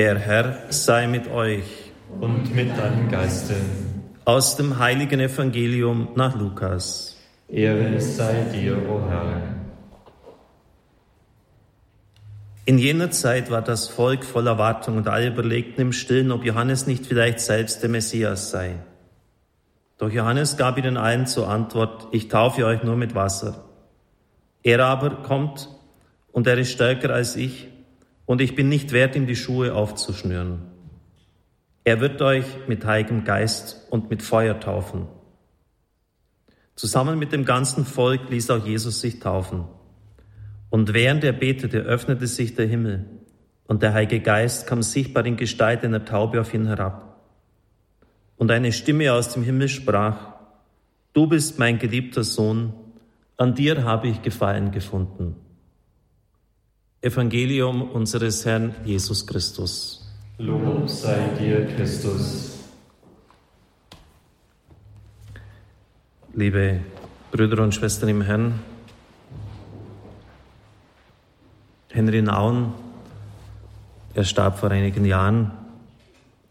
Der Herr sei mit euch und mit deinem Geiste. Aus dem heiligen Evangelium nach Lukas. Ehre sei dir, o Herr. In jener Zeit war das Volk voll Erwartung und alle überlegten im Stillen, ob Johannes nicht vielleicht selbst der Messias sei. Doch Johannes gab ihnen allen zur Antwort, ich taufe euch nur mit Wasser. Er aber kommt und er ist stärker als ich und ich bin nicht wert, ihm die Schuhe aufzuschnüren. Er wird euch mit heiligem Geist und mit Feuer taufen. Zusammen mit dem ganzen Volk ließ auch Jesus sich taufen. Und während er betete, öffnete sich der Himmel, und der Heilige Geist kam sichtbar in Gestalt einer Taube auf ihn herab. Und eine Stimme aus dem Himmel sprach, Du bist mein geliebter Sohn, an dir habe ich Gefallen gefunden. Evangelium unseres Herrn Jesus Christus. Lob sei dir, Christus. Liebe Brüder und Schwestern im Herrn, Henry Nauen, er starb vor einigen Jahren,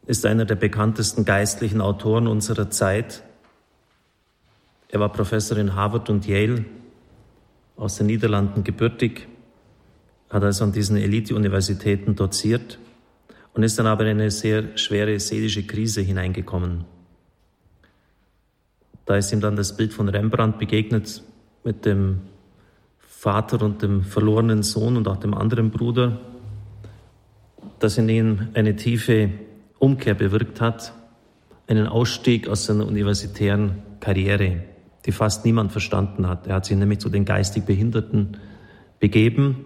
ist einer der bekanntesten geistlichen Autoren unserer Zeit. Er war Professor in Harvard und Yale, aus den Niederlanden gebürtig, hat also an diesen Elite-Universitäten doziert und ist dann aber in eine sehr schwere seelische Krise hineingekommen. Da ist ihm dann das Bild von Rembrandt begegnet mit dem Vater und dem verlorenen Sohn und auch dem anderen Bruder, das in ihm eine tiefe Umkehr bewirkt hat, einen Ausstieg aus seiner universitären Karriere, die fast niemand verstanden hat. Er hat sich nämlich zu den geistig Behinderten begeben,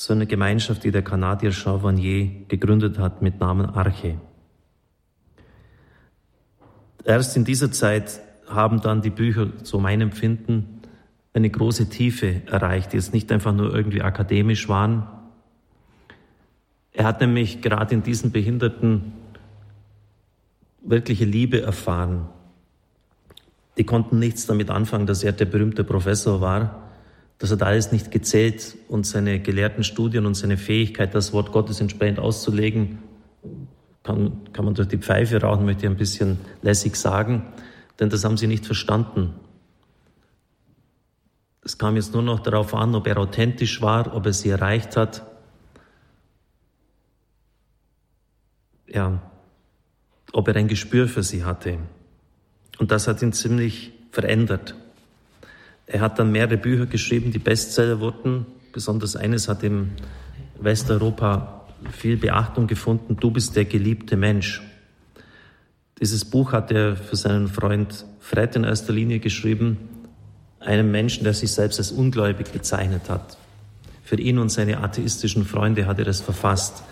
zu einer Gemeinschaft, die der Kanadier Jean Vanier gegründet hat mit Namen Arche. Erst in dieser Zeit haben dann die Bücher, so mein Empfinden, eine große Tiefe erreicht, die jetzt nicht einfach nur irgendwie akademisch waren. Er hat nämlich gerade in diesen Behinderten wirkliche Liebe erfahren. Die konnten nichts damit anfangen, dass er der berühmte Professor war. Das hat alles nicht gezählt und seine gelehrten Studien und seine Fähigkeit, das Wort Gottes entsprechend auszulegen, kann, kann man durch die Pfeife rauchen, möchte ich ein bisschen lässig sagen denn das haben sie nicht verstanden. Es kam jetzt nur noch darauf an, ob er authentisch war, ob er sie erreicht hat. Ja, ob er ein Gespür für sie hatte. Und das hat ihn ziemlich verändert. Er hat dann mehrere Bücher geschrieben, die Bestseller wurden. Besonders eines hat im Westeuropa viel Beachtung gefunden. Du bist der geliebte Mensch. Dieses Buch hat er für seinen Freund Fred in erster Linie geschrieben, einem Menschen, der sich selbst als ungläubig bezeichnet hat. Für ihn und seine atheistischen Freunde hat er das verfasst.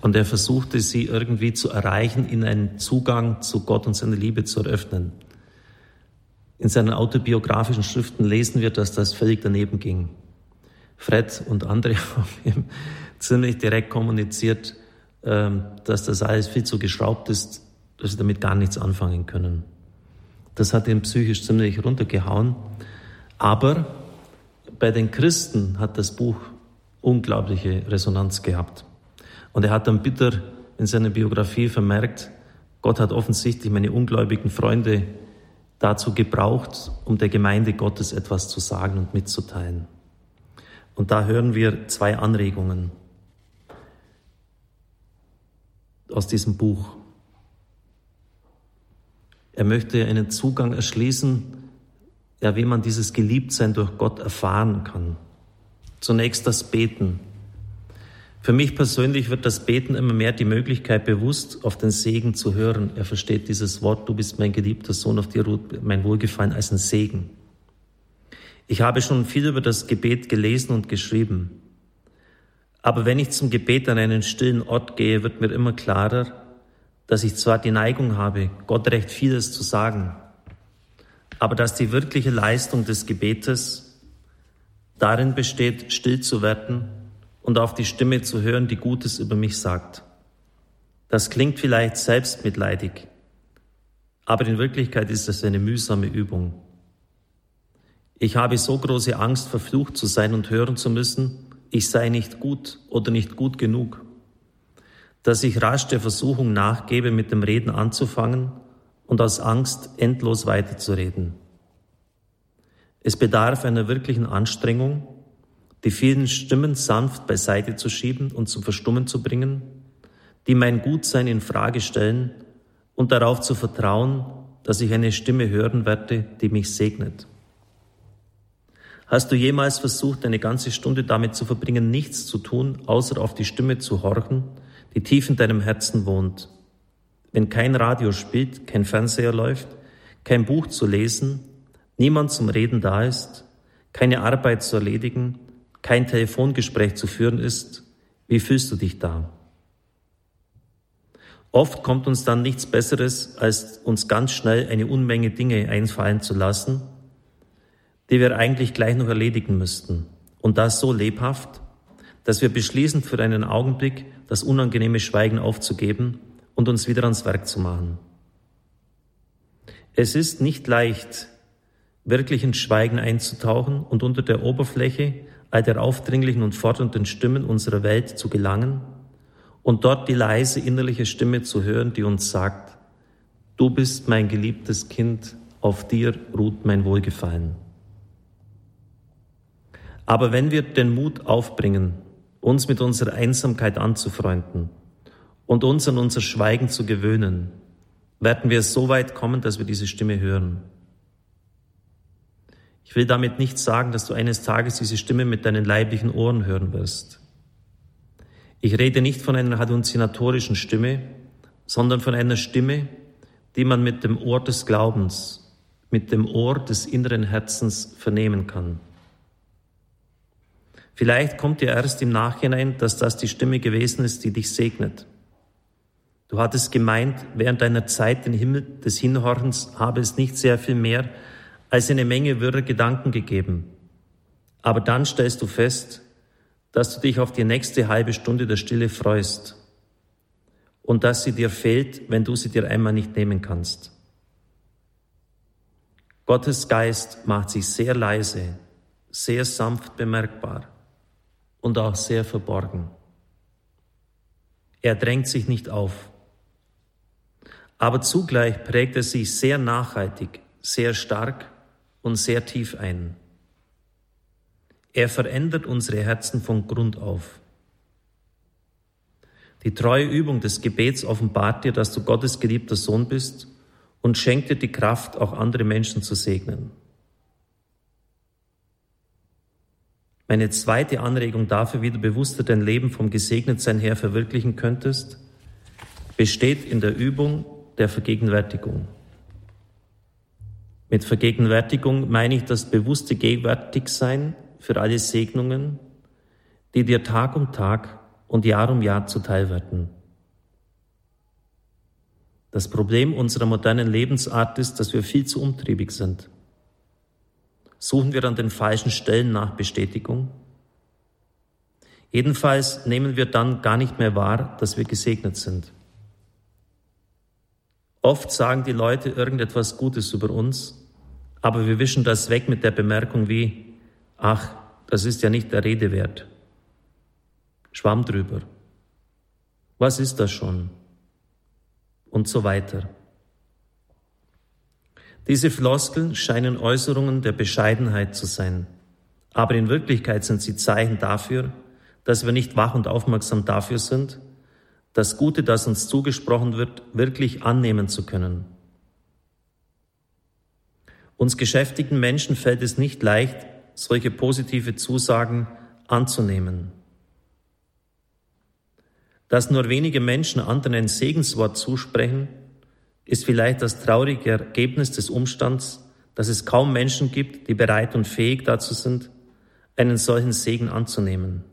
Und er versuchte sie irgendwie zu erreichen, in einen Zugang zu Gott und seiner Liebe zu eröffnen. In seinen autobiografischen Schriften lesen wir, dass das völlig daneben ging. Fred und andere haben ihm ziemlich direkt kommuniziert, ähm, dass das alles viel zu geschraubt ist, dass sie damit gar nichts anfangen können. Das hat ihn psychisch ziemlich runtergehauen. Aber bei den Christen hat das Buch unglaubliche Resonanz gehabt. Und er hat dann bitter in seiner Biografie vermerkt, Gott hat offensichtlich meine ungläubigen Freunde dazu gebraucht, um der Gemeinde Gottes etwas zu sagen und mitzuteilen. Und da hören wir zwei Anregungen aus diesem Buch. Er möchte einen Zugang erschließen, ja, wie man dieses Geliebtsein durch Gott erfahren kann. Zunächst das Beten. Für mich persönlich wird das Beten immer mehr die Möglichkeit bewusst, auf den Segen zu hören. Er versteht dieses Wort, du bist mein geliebter Sohn, auf dir ruht mein Wohlgefallen als ein Segen. Ich habe schon viel über das Gebet gelesen und geschrieben. Aber wenn ich zum Gebet an einen stillen Ort gehe, wird mir immer klarer, dass ich zwar die Neigung habe, Gott recht vieles zu sagen, aber dass die wirkliche Leistung des Gebetes darin besteht, still zu werden und auf die Stimme zu hören, die Gutes über mich sagt. Das klingt vielleicht selbstmitleidig, aber in Wirklichkeit ist es eine mühsame Übung. Ich habe so große Angst, verflucht zu sein und hören zu müssen, ich sei nicht gut oder nicht gut genug dass ich rasch der Versuchung nachgebe, mit dem Reden anzufangen und aus Angst endlos weiterzureden. Es bedarf einer wirklichen Anstrengung, die vielen Stimmen sanft beiseite zu schieben und zum Verstummen zu bringen, die mein Gutsein in Frage stellen und darauf zu vertrauen, dass ich eine Stimme hören werde, die mich segnet. Hast du jemals versucht, eine ganze Stunde damit zu verbringen, nichts zu tun, außer auf die Stimme zu horchen, die tief in deinem Herzen wohnt? Wenn kein Radio spielt, kein Fernseher läuft, kein Buch zu lesen, niemand zum Reden da ist, keine Arbeit zu erledigen, kein Telefongespräch zu führen ist, wie fühlst du dich da? Oft kommt uns dann nichts Besseres, als uns ganz schnell eine Unmenge Dinge einfallen zu lassen, die wir eigentlich gleich noch erledigen müssten. Und das so lebhaft, dass wir beschließen, für einen Augenblick das unangenehme Schweigen aufzugeben und uns wieder ans Werk zu machen. Es ist nicht leicht, wirklich ins Schweigen einzutauchen und unter der Oberfläche all der aufdringlichen und fordernden Stimmen unserer Welt zu gelangen und dort die leise innerliche Stimme zu hören, die uns sagt, du bist mein geliebtes Kind, auf dir ruht mein Wohlgefallen. Aber wenn wir den Mut aufbringen, uns mit unserer Einsamkeit anzufreunden, und uns an unser Schweigen zu gewöhnen, werden wir so weit kommen, dass wir diese Stimme hören. Ich will damit nicht sagen, dass du eines Tages diese Stimme mit deinen leiblichen Ohren hören wirst. Ich rede nicht von einer halluzinatorischen Stimme, sondern von einer Stimme, die man mit dem Ohr des Glaubens, mit dem Ohr des inneren Herzens vernehmen kann. Vielleicht kommt dir erst im Nachhinein, dass das die Stimme gewesen ist, die dich segnet. Du hattest gemeint, während deiner Zeit den Himmel des Hinhorchens habe es nicht sehr viel mehr als eine Menge wirrer Gedanken gegeben. Aber dann stellst du fest, dass du dich auf die nächste halbe Stunde der Stille freust und dass sie dir fehlt, wenn du sie dir einmal nicht nehmen kannst. Gottes Geist macht sich sehr leise, sehr sanft bemerkbar und auch sehr verborgen. Er drängt sich nicht auf aber zugleich prägt er sich sehr nachhaltig, sehr stark und sehr tief ein. Er verändert unsere Herzen von Grund auf. Die treue Übung des Gebets offenbart dir, dass du Gottes geliebter Sohn bist und schenkt dir die Kraft, auch andere Menschen zu segnen. Meine zweite Anregung dafür, wie du bewusster dein Leben vom Gesegnetsein her verwirklichen könntest, besteht in der Übung, der Vergegenwärtigung. Mit Vergegenwärtigung meine ich das bewusste Gegenwärtigsein für alle Segnungen, die dir Tag um Tag und Jahr um Jahr zuteil werden. Das Problem unserer modernen Lebensart ist, dass wir viel zu umtriebig sind. Suchen wir an den falschen Stellen nach Bestätigung? Jedenfalls nehmen wir dann gar nicht mehr wahr, dass wir gesegnet sind. Oft sagen die Leute irgendetwas Gutes über uns, aber wir wischen das weg mit der Bemerkung wie, ach, das ist ja nicht der Rede wert. Schwamm drüber. Was ist das schon? Und so weiter. Diese Floskeln scheinen Äußerungen der Bescheidenheit zu sein, aber in Wirklichkeit sind sie Zeichen dafür, dass wir nicht wach und aufmerksam dafür sind, das Gute, das uns zugesprochen wird, wirklich annehmen zu können. Uns geschäftigten Menschen fällt es nicht leicht, solche positive Zusagen anzunehmen. Dass nur wenige Menschen anderen ein Segenswort zusprechen, ist vielleicht das traurige Ergebnis des Umstands, dass es kaum Menschen gibt, die bereit und fähig dazu sind, einen solchen Segen anzunehmen.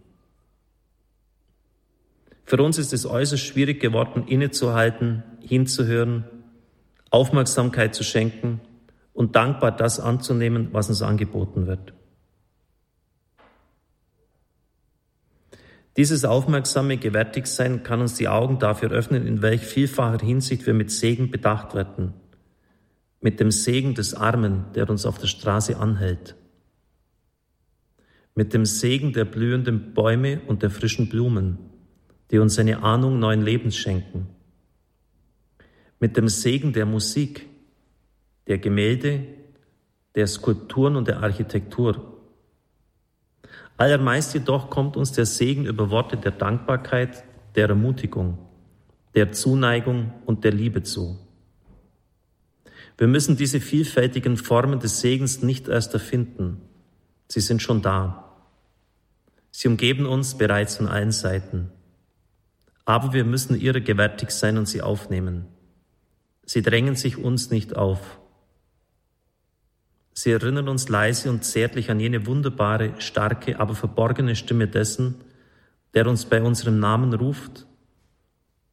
Für uns ist es äußerst schwierig geworden, innezuhalten, hinzuhören, Aufmerksamkeit zu schenken und dankbar das anzunehmen, was uns angeboten wird. Dieses aufmerksame Gewärtigsein kann uns die Augen dafür öffnen, in welch vielfacher Hinsicht wir mit Segen bedacht werden. Mit dem Segen des Armen, der uns auf der Straße anhält. Mit dem Segen der blühenden Bäume und der frischen Blumen die uns eine Ahnung neuen Lebens schenken. Mit dem Segen der Musik, der Gemälde, der Skulpturen und der Architektur. Allermeist jedoch kommt uns der Segen über Worte der Dankbarkeit, der Ermutigung, der Zuneigung und der Liebe zu. Wir müssen diese vielfältigen Formen des Segens nicht erst erfinden. Sie sind schon da. Sie umgeben uns bereits von allen Seiten. Aber wir müssen ihrer gewärtig sein und sie aufnehmen. Sie drängen sich uns nicht auf. Sie erinnern uns leise und zärtlich an jene wunderbare, starke, aber verborgene Stimme dessen, der uns bei unserem Namen ruft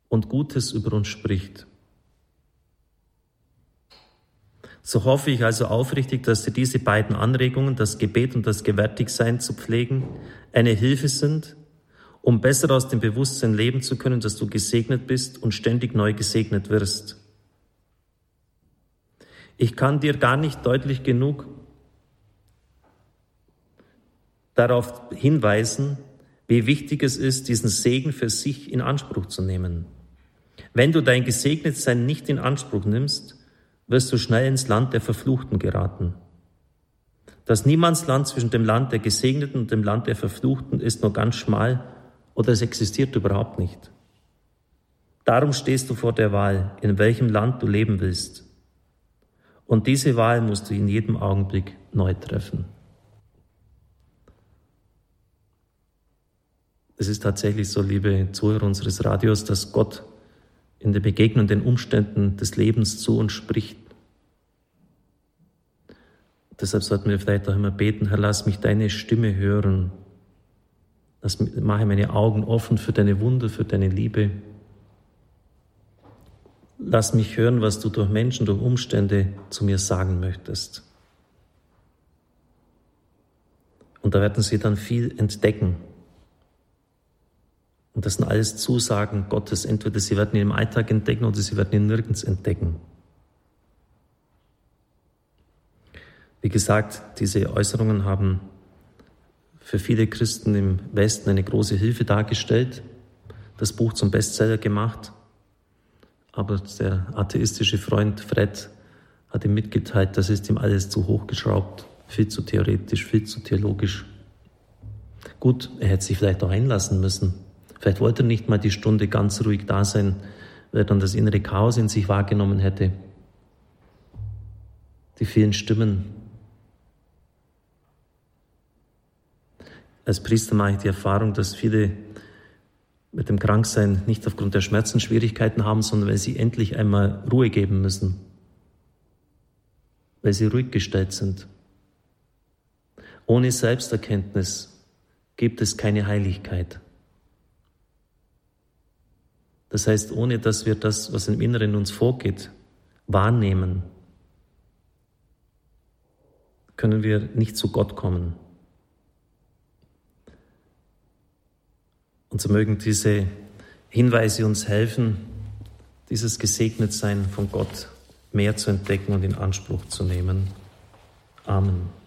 und Gutes über uns spricht. So hoffe ich also aufrichtig, dass dir diese beiden Anregungen, das Gebet und das Gewärtigsein zu pflegen, eine Hilfe sind, um besser aus dem Bewusstsein leben zu können, dass du gesegnet bist und ständig neu gesegnet wirst. Ich kann dir gar nicht deutlich genug darauf hinweisen, wie wichtig es ist, diesen Segen für sich in Anspruch zu nehmen. Wenn du dein Gesegnetsein nicht in Anspruch nimmst, wirst du schnell ins Land der Verfluchten geraten. Das Niemandsland zwischen dem Land der Gesegneten und dem Land der Verfluchten ist nur ganz schmal oder es existiert überhaupt nicht. Darum stehst du vor der Wahl, in welchem Land du leben willst. Und diese Wahl musst du in jedem Augenblick neu treffen. Es ist tatsächlich so, liebe Zuhörer unseres Radios, dass Gott in den begegnenden Umständen des Lebens zu uns spricht. Deshalb sollten wir vielleicht auch immer beten, Herr, lass mich deine Stimme hören. Lass, mache meine Augen offen für deine Wunder, für deine Liebe. Lass mich hören, was du durch Menschen, durch Umstände zu mir sagen möchtest. Und da werden sie dann viel entdecken. Und das sind alles Zusagen Gottes. Entweder sie werden ihn im Alltag entdecken oder sie werden ihn nirgends entdecken. Wie gesagt, diese Äußerungen haben für viele Christen im Westen eine große Hilfe dargestellt, das Buch zum Bestseller gemacht. Aber der atheistische Freund Fred hat ihm mitgeteilt, das ist ihm alles zu hoch geschraubt, viel zu theoretisch, viel zu theologisch. Gut, er hätte sich vielleicht auch einlassen müssen. Vielleicht wollte er nicht mal die Stunde ganz ruhig da sein, weil er dann das innere Chaos in sich wahrgenommen hätte. Die vielen Stimmen. Als Priester mache ich die Erfahrung, dass viele mit dem Kranksein nicht aufgrund der Schmerzen Schwierigkeiten haben, sondern weil sie endlich einmal Ruhe geben müssen, weil sie ruhig gestellt sind. Ohne Selbsterkenntnis gibt es keine Heiligkeit. Das heißt, ohne dass wir das, was im Inneren uns vorgeht, wahrnehmen, können wir nicht zu Gott kommen. Und so mögen diese Hinweise uns helfen, dieses Gesegnetsein von Gott mehr zu entdecken und in Anspruch zu nehmen. Amen.